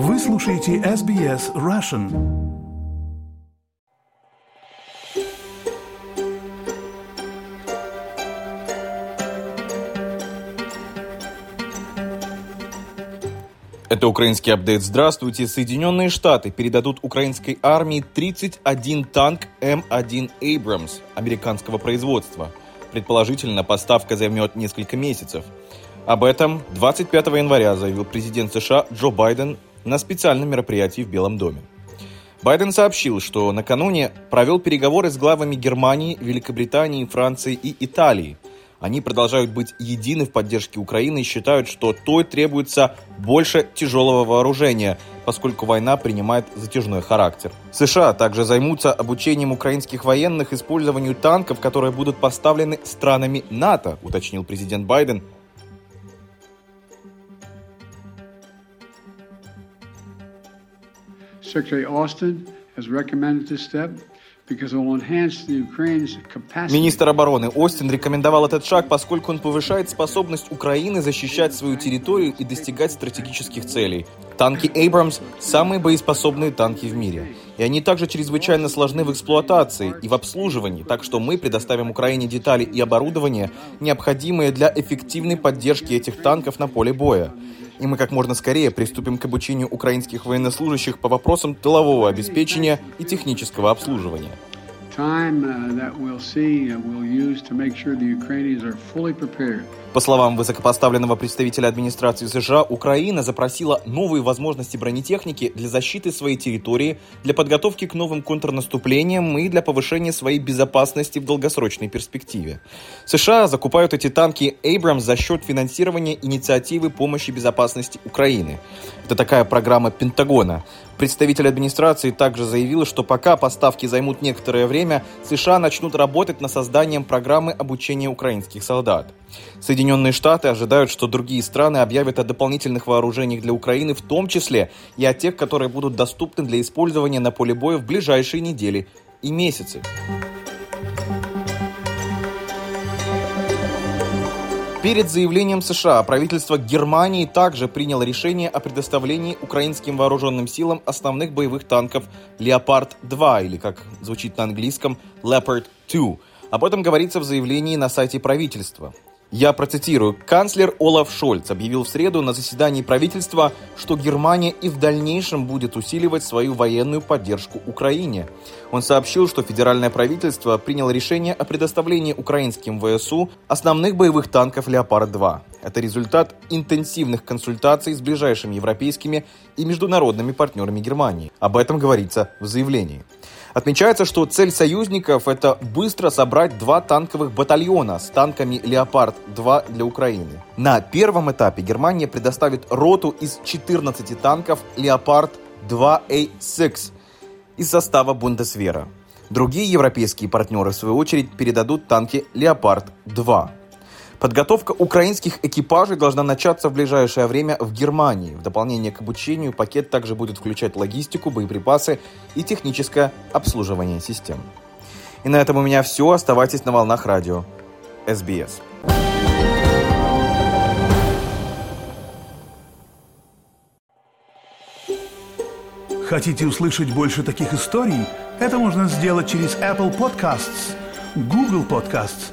Вы слушаете SBS Russian. Это украинский апдейт. Здравствуйте. Соединенные Штаты передадут украинской армии 31 танк М1 Abrams американского производства. Предположительно, поставка займет несколько месяцев. Об этом 25 января заявил президент США Джо Байден на специальном мероприятии в Белом доме. Байден сообщил, что накануне провел переговоры с главами Германии, Великобритании, Франции и Италии – они продолжают быть едины в поддержке Украины и считают, что той требуется больше тяжелого вооружения, поскольку война принимает затяжной характер. США также займутся обучением украинских военных использованию танков, которые будут поставлены странами НАТО, уточнил президент Байден. Министр обороны Остин рекомендовал этот шаг, поскольку он повышает способность Украины защищать свою территорию и достигать стратегических целей. Танки Abrams – самые боеспособные танки в мире. И они также чрезвычайно сложны в эксплуатации и в обслуживании, так что мы предоставим Украине детали и оборудование, необходимые для эффективной поддержки этих танков на поле боя и мы как можно скорее приступим к обучению украинских военнослужащих по вопросам тылового обеспечения и технического обслуживания. По словам высокопоставленного представителя администрации США, Украина запросила новые возможности бронетехники для защиты своей территории, для подготовки к новым контрнаступлениям и для повышения своей безопасности в долгосрочной перспективе. США закупают эти танки Abrams за счет финансирования инициативы помощи безопасности Украины. Это такая программа Пентагона. Представитель администрации также заявил, что пока поставки займут некоторое время, США начнут работать над созданием программы обучения украинских солдат. Соединенные Штаты ожидают, что другие страны объявят о дополнительных вооружениях для Украины, в том числе и о тех, которые будут доступны для использования на поле боя в ближайшие недели и месяцы. Перед заявлением США правительство Германии также приняло решение о предоставлении украинским вооруженным силам основных боевых танков «Леопард-2» или, как звучит на английском, «Leopard 2». Об этом говорится в заявлении на сайте правительства. Я процитирую. Канцлер Олаф Шольц объявил в среду на заседании правительства, что Германия и в дальнейшем будет усиливать свою военную поддержку Украине. Он сообщил, что федеральное правительство приняло решение о предоставлении украинским ВСУ основных боевых танков «Леопард-2». Это результат интенсивных консультаций с ближайшими европейскими и международными партнерами Германии. Об этом говорится в заявлении. Отмечается, что цель союзников – это быстро собрать два танковых батальона с танками «Леопард-2» для Украины. На первом этапе Германия предоставит роту из 14 танков «Леопард-2A6» из состава Бундесвера. Другие европейские партнеры, в свою очередь, передадут танки «Леопард-2». Подготовка украинских экипажей должна начаться в ближайшее время в Германии. В дополнение к обучению пакет также будет включать логистику, боеприпасы и техническое обслуживание систем. И на этом у меня все. Оставайтесь на волнах радио СБС. Хотите услышать больше таких историй? Это можно сделать через Apple Podcasts, Google Podcasts,